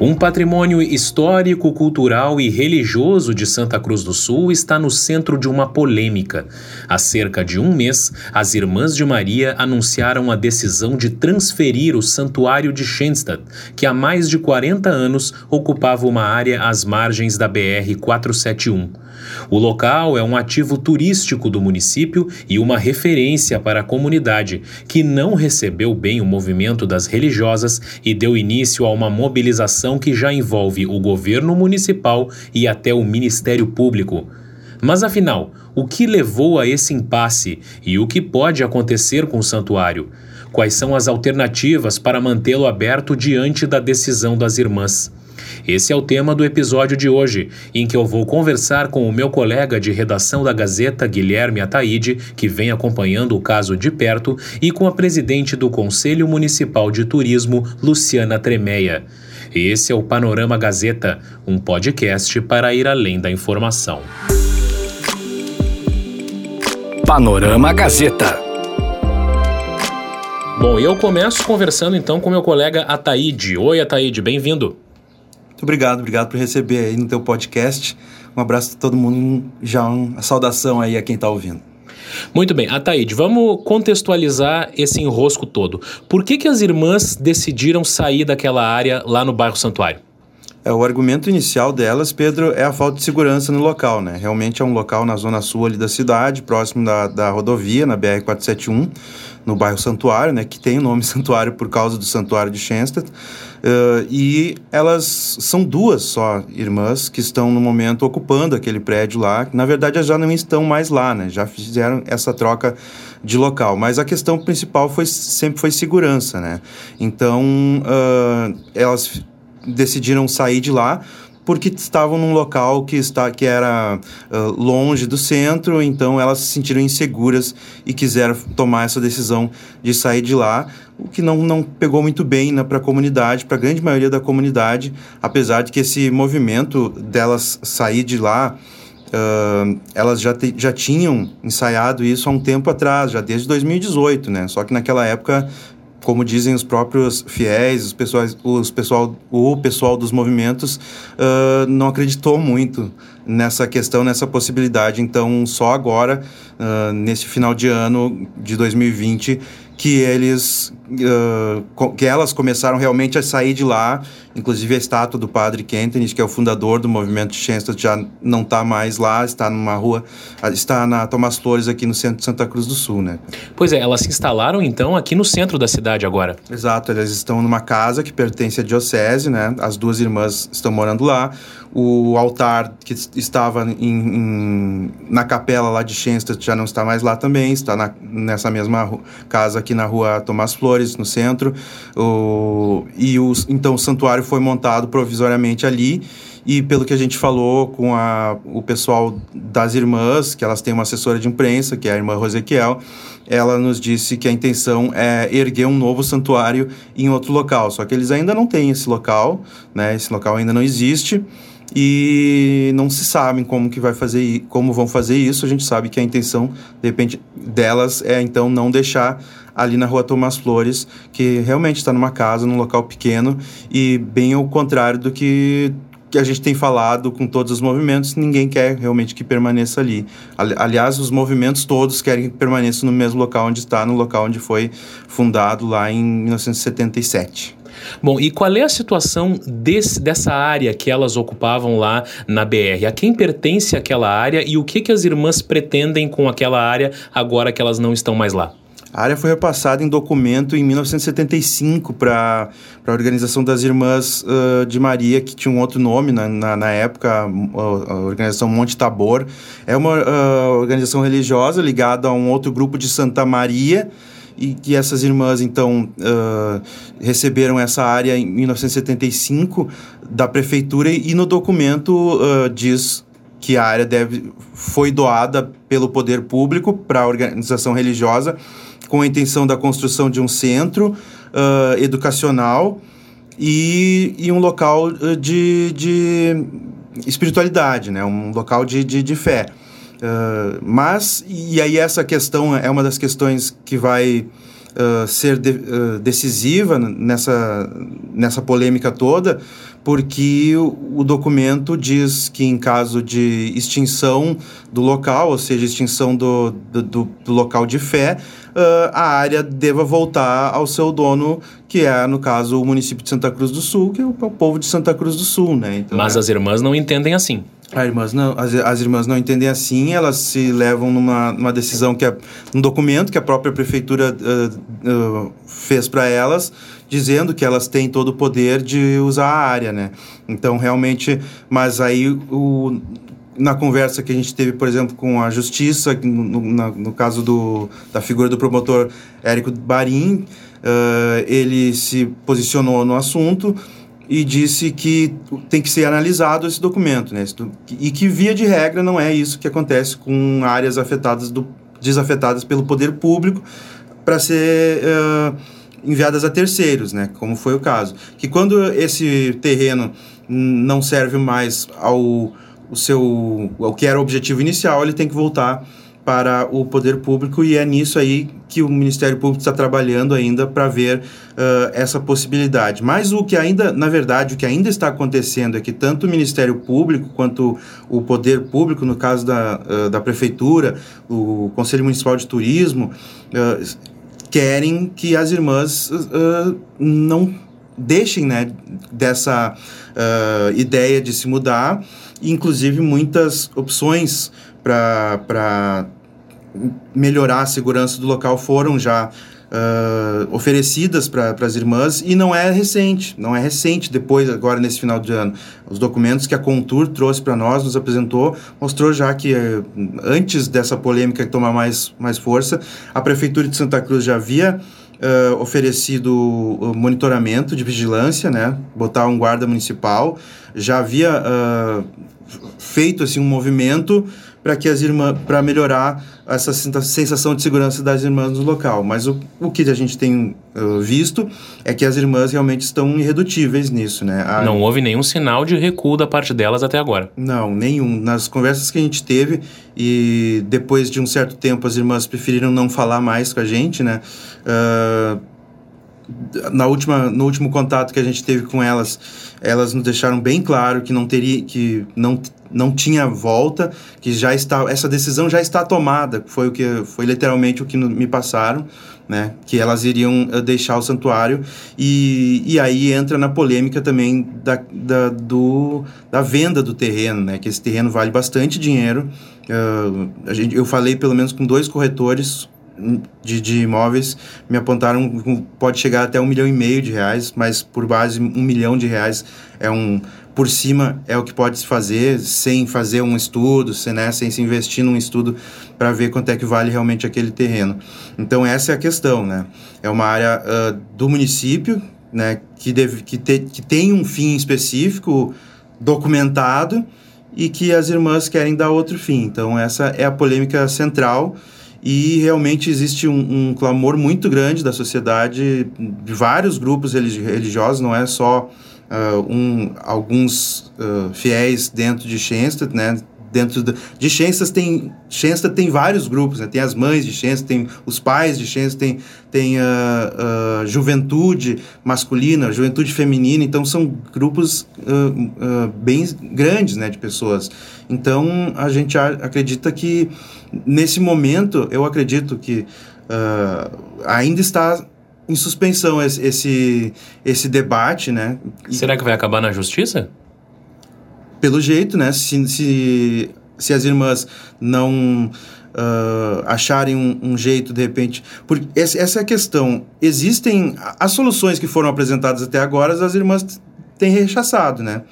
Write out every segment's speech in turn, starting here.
Um patrimônio histórico, cultural e religioso de Santa Cruz do Sul está no centro de uma polêmica. Há cerca de um mês, as Irmãs de Maria anunciaram a decisão de transferir o Santuário de Schenstadt, que há mais de 40 anos ocupava uma área às margens da BR-471. O local é um ativo turístico do município e uma referência para a comunidade, que não recebeu bem o movimento das religiosas e deu início a uma mobilização que já envolve o governo municipal e até o Ministério Público. Mas afinal, o que levou a esse impasse e o que pode acontecer com o santuário? Quais são as alternativas para mantê-lo aberto diante da decisão das irmãs? Esse é o tema do episódio de hoje, em que eu vou conversar com o meu colega de redação da Gazeta, Guilherme Ataíde, que vem acompanhando o caso de perto, e com a presidente do Conselho Municipal de Turismo, Luciana Tremeia. Esse é o Panorama Gazeta, um podcast para ir além da informação. Panorama Gazeta. Bom, eu começo conversando então com meu colega Ataíde. Oi, Ataíde, bem-vindo. Muito obrigado, obrigado por receber aí no teu podcast. Um abraço a todo mundo, já uma saudação aí a quem está ouvindo. Muito bem, Ataíde, vamos contextualizar esse enrosco todo. Por que, que as irmãs decidiram sair daquela área lá no bairro Santuário? É, o argumento inicial delas, Pedro, é a falta de segurança no local, né? Realmente é um local na zona sul ali da cidade, próximo da, da rodovia, na BR-471, no bairro Santuário, né? Que tem o nome Santuário por causa do Santuário de Schenstadt. Uh, e elas são duas só irmãs que estão no momento ocupando aquele prédio lá. Na verdade, elas já não estão mais lá, né? Já fizeram essa troca de local. Mas a questão principal foi sempre foi segurança, né? Então, uh, elas decidiram sair de lá porque estavam num local que, está, que era uh, longe do centro, então elas se sentiram inseguras e quiseram tomar essa decisão de sair de lá, o que não, não pegou muito bem né, para a comunidade, para a grande maioria da comunidade, apesar de que esse movimento delas sair de lá. Uh, elas já, te, já tinham ensaiado isso há um tempo atrás, já desde 2018, né? Só que naquela época como dizem os próprios fiéis, os pessoais, os pessoal, o pessoal dos movimentos uh, não acreditou muito nessa questão, nessa possibilidade. Então, só agora, uh, nesse final de ano de 2020, que eles uh, que elas começaram realmente a sair de lá. Inclusive a estátua do padre Kentenich que é o fundador do movimento Schenstadt já não está mais lá está numa rua está na Tomás Flores aqui no centro de Santa Cruz do Sul né? Pois é elas se instalaram então aqui no centro da cidade agora. Exato elas estão numa casa que pertence à diocese né? As duas irmãs estão morando lá. O altar que estava em, em, na capela lá de Schenstadt já não está mais lá também está na, nessa mesma casa aqui aqui na rua Tomás Flores, no centro. O, e o, então o santuário foi montado provisoriamente ali. E pelo que a gente falou com a, o pessoal das irmãs, que elas têm uma assessora de imprensa, que é a irmã Rosequiel, ela nos disse que a intenção é erguer um novo santuário em outro local. Só que eles ainda não têm esse local, né? Esse local ainda não existe e não se sabem como que vai fazer como vão fazer isso a gente sabe que a intenção de repente delas é então não deixar ali na rua Tomás Flores que realmente está numa casa num local pequeno e bem ao contrário do que que a gente tem falado com todos os movimentos, ninguém quer realmente que permaneça ali. Aliás, os movimentos todos querem que permaneça no mesmo local onde está, no local onde foi fundado lá em 1977. Bom, e qual é a situação desse, dessa área que elas ocupavam lá na BR? A quem pertence aquela área e o que, que as irmãs pretendem com aquela área agora que elas não estão mais lá? A área foi repassada em documento em 1975 para a Organização das Irmãs uh, de Maria, que tinha um outro nome na, na, na época, a, a, Organização Monte Tabor. É uma uh, organização religiosa ligada a um outro grupo de Santa Maria, e que essas irmãs então uh, receberam essa área em 1975 da prefeitura e no documento uh, diz que a área deve, foi doada pelo poder público para a organização religiosa com a intenção da construção de um centro uh, educacional e, e um local de, de espiritualidade, né? um local de, de, de fé. Uh, mas, e aí essa questão é uma das questões que vai uh, ser de, uh, decisiva nessa, nessa polêmica toda, porque o, o, documento diz que em caso de extinção do local, ou seja, extinção do, do, do local de fé, uh, a área deva voltar ao seu dono, que é, no caso, o município de Santa Cruz do Sul, que é o, o povo de Santa Cruz do Sul, né? Então, Mas é... as irmãs não entendem assim. As irmãs não, as, as irmãs não entendem assim, elas se levam numa, numa decisão que é um documento que a própria prefeitura uh, uh, fez para elas, dizendo que elas têm todo o poder de usar a área, né? Então, realmente, mas aí o, na conversa que a gente teve, por exemplo, com a justiça, no, no, no caso do, da figura do promotor Érico Barim, uh, ele se posicionou no assunto e disse que tem que ser analisado esse documento, né? E que, via de regra, não é isso que acontece com áreas afetadas do, desafetadas pelo poder público para ser uh, enviadas a terceiros, né? Como foi o caso. Que quando esse terreno não serve mais ao o seu, ao que era o objetivo inicial, ele tem que voltar para o poder público e é nisso aí que o Ministério Público está trabalhando ainda para ver uh, essa possibilidade. Mas o que ainda, na verdade, o que ainda está acontecendo é que tanto o Ministério Público quanto o poder público, no caso da, uh, da Prefeitura, o Conselho Municipal de Turismo, uh, querem que as irmãs não deixem né, dessa ideia de se mudar, inclusive muitas opções para melhorar a segurança do local foram já uh, oferecidas para as irmãs e não é recente, não é recente depois, agora nesse final de ano. Os documentos que a Contur trouxe para nós, nos apresentou, mostrou já que uh, antes dessa polêmica tomar mais, mais força, a Prefeitura de Santa Cruz já havia uh, oferecido monitoramento de vigilância, né? botar um guarda municipal, já havia feito assim, um movimento para que as irmãs para melhorar essa sensação de segurança das irmãs no local. Mas o, o que a gente tem uh, visto é que as irmãs realmente estão irredutíveis nisso, né? A... Não houve nenhum sinal de recuo da parte delas até agora. Não, nenhum. Nas conversas que a gente teve e depois de um certo tempo as irmãs preferiram não falar mais com a gente, né? Uh, na última, no último contato que a gente teve com elas, elas nos deixaram bem claro que não teria, que não, não tinha volta, que já está, essa decisão já está tomada. Foi o que foi literalmente o que me passaram, né? Que elas iriam eh, deixar o santuário e, e aí entra na polêmica também da, da, do, da venda do terreno, né? Que esse terreno vale bastante dinheiro. Uh, a gente, eu falei pelo menos com dois corretores de, de imóveis me apontaram pode chegar até um milhão e meio de reais, mas por base um milhão de reais é um por cima é o que pode se fazer sem fazer um estudo, sem, né, sem se investir num estudo para ver quanto é que vale realmente aquele terreno. Então essa é a questão, né? É uma área uh, do município, né, que deve que, te, que tem um fim específico documentado e que as irmãs querem dar outro fim. Então essa é a polêmica central e realmente existe um, um, clamor muito grande da sociedade, de vários grupos religiosos, não é só uh, um, alguns uh, fiéis dentro de Schenstatt, né? Dentro de Schenstatt tem, Schenstatt tem vários grupos, né? Tem as mães de Schenstatt, tem os pais de Schenstatt, tem, tem uh, juventude masculina, juventude feminina, então são grupos bem grandes, né? De pessoas. Então, a gente acredita que nesse momento, eu acredito que uh, ainda está em suspensão esse, esse, esse debate, né? Será que vai acabar na justiça? Pelo jeito, né? Se, se, se as irmãs não uh, acharem um, um, jeito, de repente... Porque essa, essa é a questão. Existem... As soluções que foram apresentadas até agora, as irmãs têm rechaçado, né?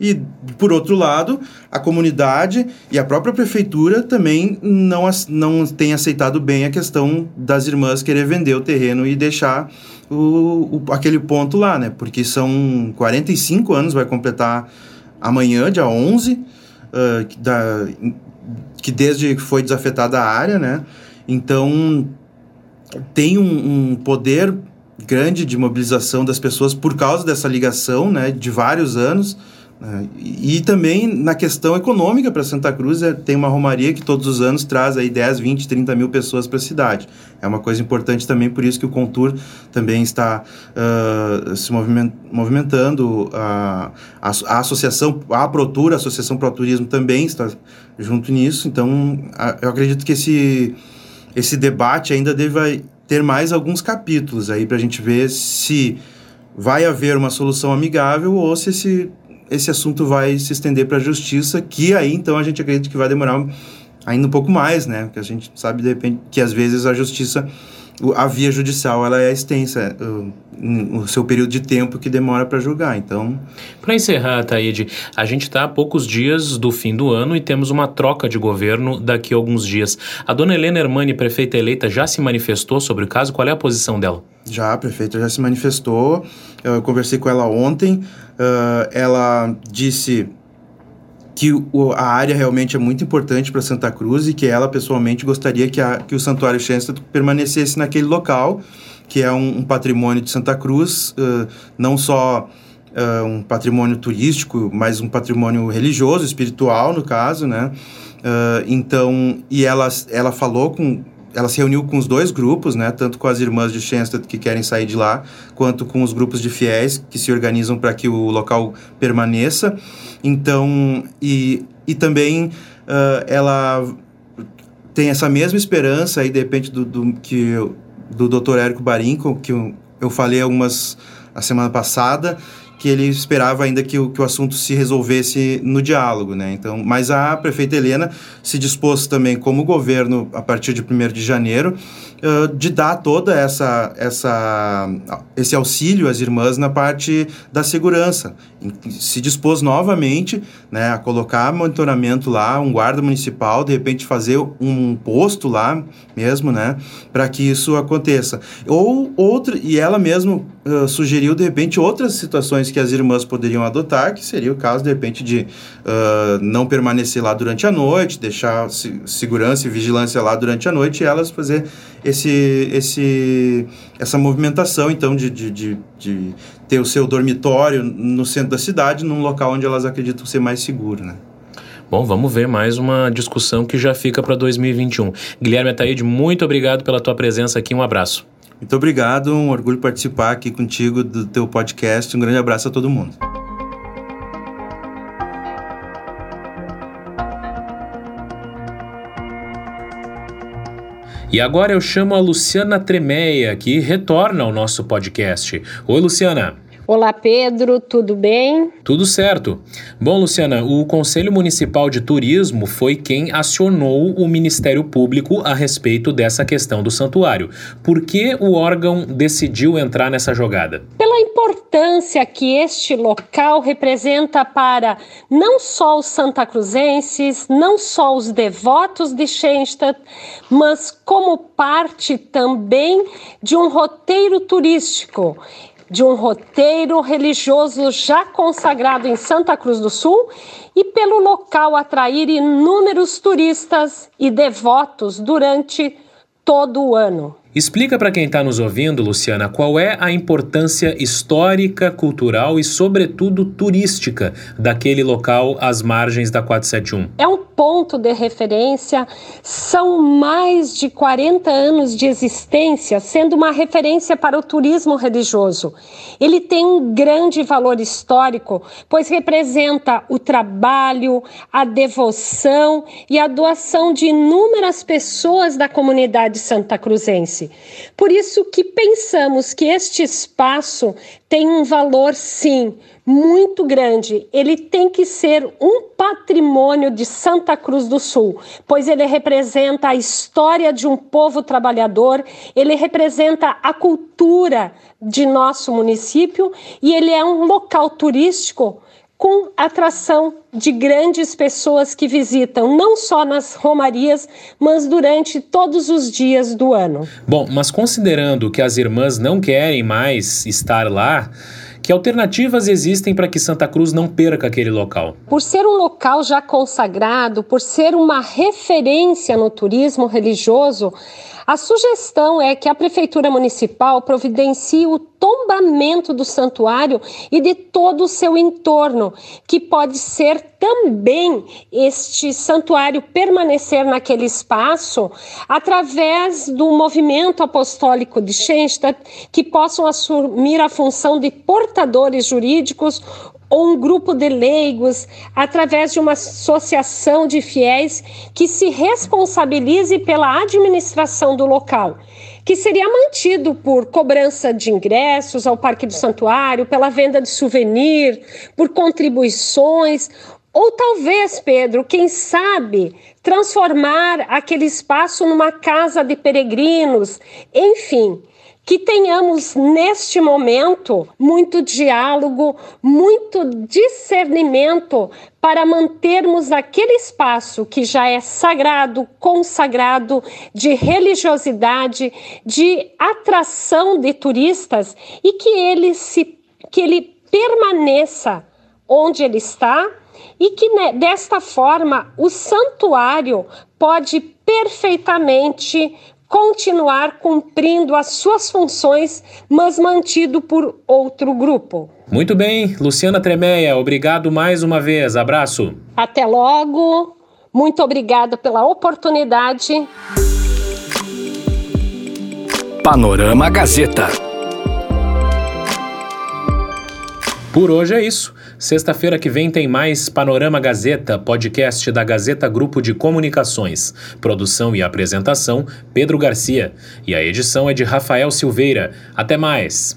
E, por outro lado, a comunidade e a própria prefeitura também não, não tem aceitado bem a questão das irmãs querer vender o terreno e deixar o, o, aquele ponto lá, né? Porque são 45 anos, vai completar amanhã, dia 11, uh, que, da, que desde que foi desafetada a área, né? Então, tem um, um poder grande de mobilização das pessoas por causa dessa ligação, né? De vários anos Né? E, também na questão econômica para Santa Cruz, é, tem uma romaria que todos os anos traz aí 10, 20, 30 mil pessoas para a cidade. É uma coisa importante também, por isso que o Contur também está uh, se movimentando. Uh, a, a, associação, a Protura, a Associação Pro Turismo também está junto nisso. Então, a, eu acredito que esse, esse debate ainda deve ter mais alguns capítulos aí para a gente ver se vai haver uma solução amigável ou se esse esse assunto vai se estender para a justiça, que aí então a gente acredita que vai demorar ainda um pouco mais, né? Porque a gente sabe de repente que às vezes a justiça a via judicial ela é extensa o, o seu período de tempo que demora para julgar. Então para encerrar Taíde a gente está a poucos dias do fim do ano e temos uma troca de governo daqui a alguns dias. A dona Helena Hermani prefeita eleita já se manifestou sobre o caso? Qual é a posição dela? Já a prefeita já se manifestou. Eu conversei com ela ontem uh, ela disse que o, a área realmente é muito importante para Santa Cruz e que ela pessoalmente gostaria que, a, que o Santuário Schenstadt permanecesse naquele local, que é um, um patrimônio de Santa Cruz, uh, não só uh, um patrimônio turístico, mas um patrimônio religioso, espiritual, no caso, né? Uh, então, e ela, ela falou com ela se reuniu com os dois grupos, né, tanto com as irmãs de Schenstadt que querem sair de lá, quanto com os grupos de fiéis que se organizam para que o local permaneça. Então, e, e também uh, ela tem essa mesma esperança aí, de repente, do, do, que, do Dr. Érico Barinco, que eu, eu falei algumas a semana passada, que ele esperava ainda que o, que o assunto se resolvesse no diálogo, né? Então, mas a prefeita Helena se dispôs também, como governo, a partir de 1 de janeiro, uh, de dar toda essa, essa esse auxílio às irmãs na parte da segurança. Se dispôs novamente né, a colocar monitoramento lá, um guarda municipal, de repente fazer um posto lá mesmo, né, para que isso aconteça. Ou outra, e ela mesmo uh, sugeriu de repente outras situações que as irmãs poderiam adotar, que seria o caso de repente de uh, não permanecer lá durante a noite, deixar segurança e vigilância lá durante a noite e elas fazer esse, esse, essa movimentação, então, de, de, de, de, ter o seu dormitório no centro da cidade, num local onde elas acreditam ser mais seguro, né? Bom, vamos ver mais uma discussão que já fica para 2021. Guilherme Ataíde, muito obrigado pela tua presença aqui, um abraço. Muito obrigado, um orgulho participar aqui contigo do teu podcast. Um grande abraço a todo mundo. E agora eu chamo a Luciana Tremeia, que retorna ao nosso podcast. Oi, Luciana. Olá, Pedro, tudo bem? Tudo certo. Bom, Luciana, o Conselho Municipal de Turismo foi quem acionou o Ministério Público a respeito dessa questão do santuário. Por que o órgão decidiu entrar nessa jogada? Pela importância que este local representa para não só os santacruzenses, não só os devotos de Schenstadt, mas como parte também de um roteiro turístico de um roteiro religioso já consagrado em Santa Cruz do Sul e pelo local atrair inúmeros turistas e devotos durante todo o ano. Explica para quem está nos ouvindo, Luciana, qual é a importância histórica, cultural e, sobretudo, turística daquele local às margens da 471. É um ponto de referência, são mais de 40 anos de existência, sendo uma referência para o turismo religioso. Ele tem um grande valor histórico, pois representa o trabalho, a devoção e a doação de inúmeras pessoas da comunidade santa cruzense. Por isso que pensamos que este espaço tem um valor, sim, muito grande. Ele tem que ser um patrimônio de Santa Cruz do Sul, pois ele representa a história de um povo trabalhador, ele representa a cultura de nosso município e ele é um local turístico com atração de grandes pessoas que visitam, não só nas romarias, mas durante todos os dias do ano. Bom, mas considerando que as irmãs não querem mais estar lá, Que alternativas existem para que Santa Cruz não perca aquele local? Por ser um local já consagrado, por ser uma referência no turismo religioso, a sugestão é que a Prefeitura Municipal providencie o tombamento do santuário e de todo o seu entorno, que pode ser também este santuário permanecer naquele espaço através do movimento apostólico de Schenstatt, que possam assumir a função de portadores jurídicos ou um grupo de leigos, através de uma associação de fiéis que se responsabilize pela administração do local, que seria mantido por cobrança de ingressos ao Parque do Santuário, pela venda de souvenir, por contribuições, ou talvez, Pedro, quem sabe, transformar aquele espaço numa casa de peregrinos, enfim que tenhamos neste momento muito diálogo, muito discernimento para mantermos aquele espaço que já é sagrado, consagrado, de religiosidade, de atração de turistas e que ele se que ele permaneça onde ele está e que né, desta forma o santuário pode perfeitamente continuar cumprindo as suas funções, mas mantido por outro grupo. Muito bem, Luciana Tremeia, obrigado mais uma vez. Abraço. Até logo. Muito obrigada pela oportunidade. Panorama Gazeta. Por hoje é isso. Sexta-feira que vem tem mais Panorama Gazeta, podcast da Gazeta Grupo de Comunicações. Produção e apresentação: Pedro Garcia. E a edição é de Rafael Silveira. Até mais!